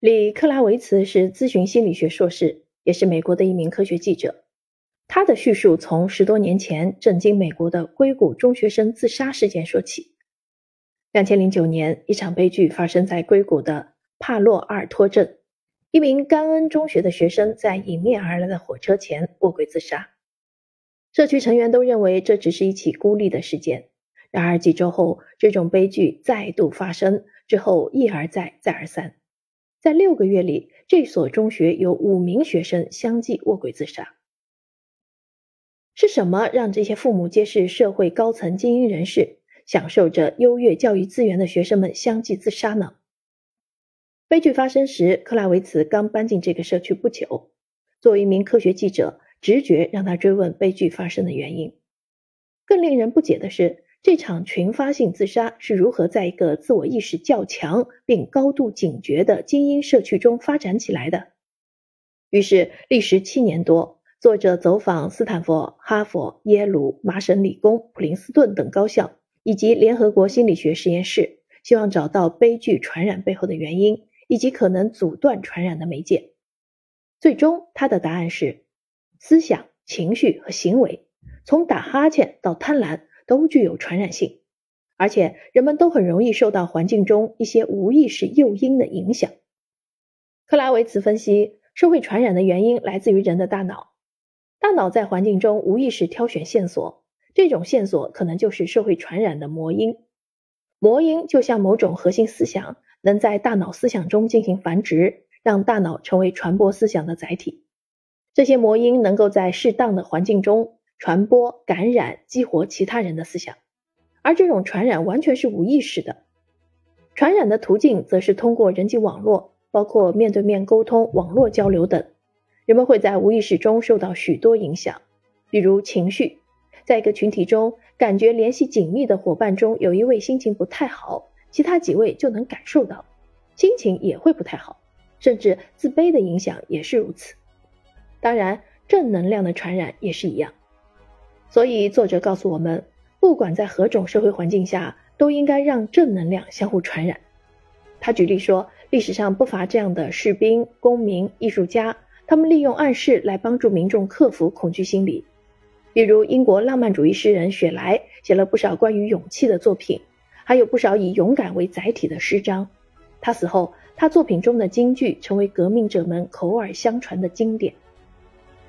里克拉维茨是咨询心理学硕士，也是美国的一名科学记者。他的叙述从十多年前震惊美国的硅谷中学生自杀事件说起。两千零九年，一场悲剧发生在硅谷的帕洛阿尔托镇，一名甘恩中学的学生在迎面而来的火车前卧轨自杀。社区成员都认为这只是一起孤立的事件。然而几周后，这种悲剧再度发生，之后一而再，再而三。在六个月里，这所中学有五名学生相继卧轨自杀。是什么让这些父母皆是社会高层精英人士、享受着优越教育资源的学生们相继自杀呢？悲剧发生时，克拉维茨刚搬进这个社区不久。作为一名科学记者，直觉让他追问悲剧发生的原因。更令人不解的是。这场群发性自杀是如何在一个自我意识较强并高度警觉的精英社区中发展起来的？于是，历时七年多，作者走访斯坦福、哈佛、耶鲁、麻省理工、普林斯顿等高校，以及联合国心理学实验室，希望找到悲剧传染背后的原因以及可能阻断传染的媒介。最终，他的答案是：思想、情绪和行为，从打哈欠到贪婪。都具有传染性，而且人们都很容易受到环境中一些无意识诱因的影响。克拉维茨分析，社会传染的原因来自于人的大脑，大脑在环境中无意识挑选线索，这种线索可能就是社会传染的魔音。魔音就像某种核心思想，能在大脑思想中进行繁殖，让大脑成为传播思想的载体。这些魔音能够在适当的环境中。传播、感染、激活其他人的思想，而这种传染完全是无意识的。传染的途径则是通过人际网络，包括面对面沟通、网络交流等。人们会在无意识中受到许多影响，比如情绪。在一个群体中，感觉联系紧密的伙伴中有一位心情不太好，其他几位就能感受到，心情也会不太好，甚至自卑的影响也是如此。当然，正能量的传染也是一样。所以，作者告诉我们，不管在何种社会环境下，都应该让正能量相互传染。他举例说，历史上不乏这样的士兵、公民、艺术家，他们利用暗示来帮助民众克服恐惧心理。比如，英国浪漫主义诗人雪莱写了不少关于勇气的作品，还有不少以勇敢为载体的诗章。他死后，他作品中的金句成为革命者们口耳相传的经典。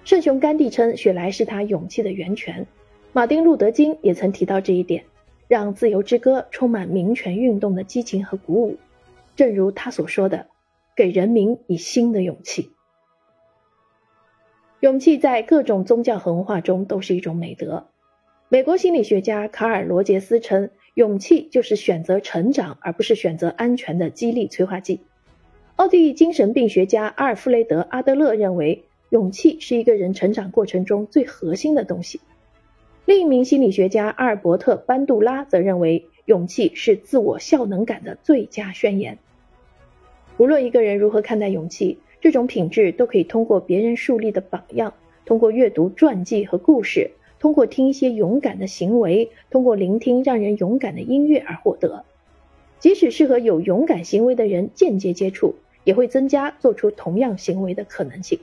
圣雄甘地称雪莱是他勇气的源泉，马丁路德金也曾提到这一点，让自由之歌充满民权运动的激情和鼓舞。正如他所说的，给人民以新的勇气。勇气在各种宗教和文化中都是一种美德。美国心理学家卡尔罗杰斯称，勇气就是选择成长而不是选择安全的激励催化剂。奥地利精神病学家阿尔弗雷德阿德勒认为。勇气是一个人成长过程中最核心的东西。另一名心理学家阿尔伯特·班杜拉则认为，勇气是自我效能感的最佳宣言。无论一个人如何看待勇气，这种品质都可以通过别人树立的榜样，通过阅读传记和故事，通过听一些勇敢的行为，通过聆听让人勇敢的音乐而获得。即使是和有勇敢行为的人间接接触，也会增加做出同样行为的可能性。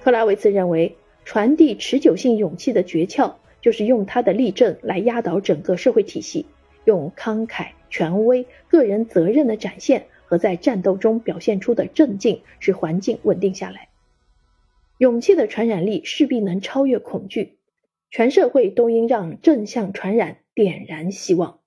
克拉维茨认为，传递持久性勇气的诀窍就是用他的例证来压倒整个社会体系，用慷慨、权威、个人责任的展现和在战斗中表现出的镇静，使环境稳定下来。勇气的传染力势必能超越恐惧，全社会都应让正向传染点燃希望。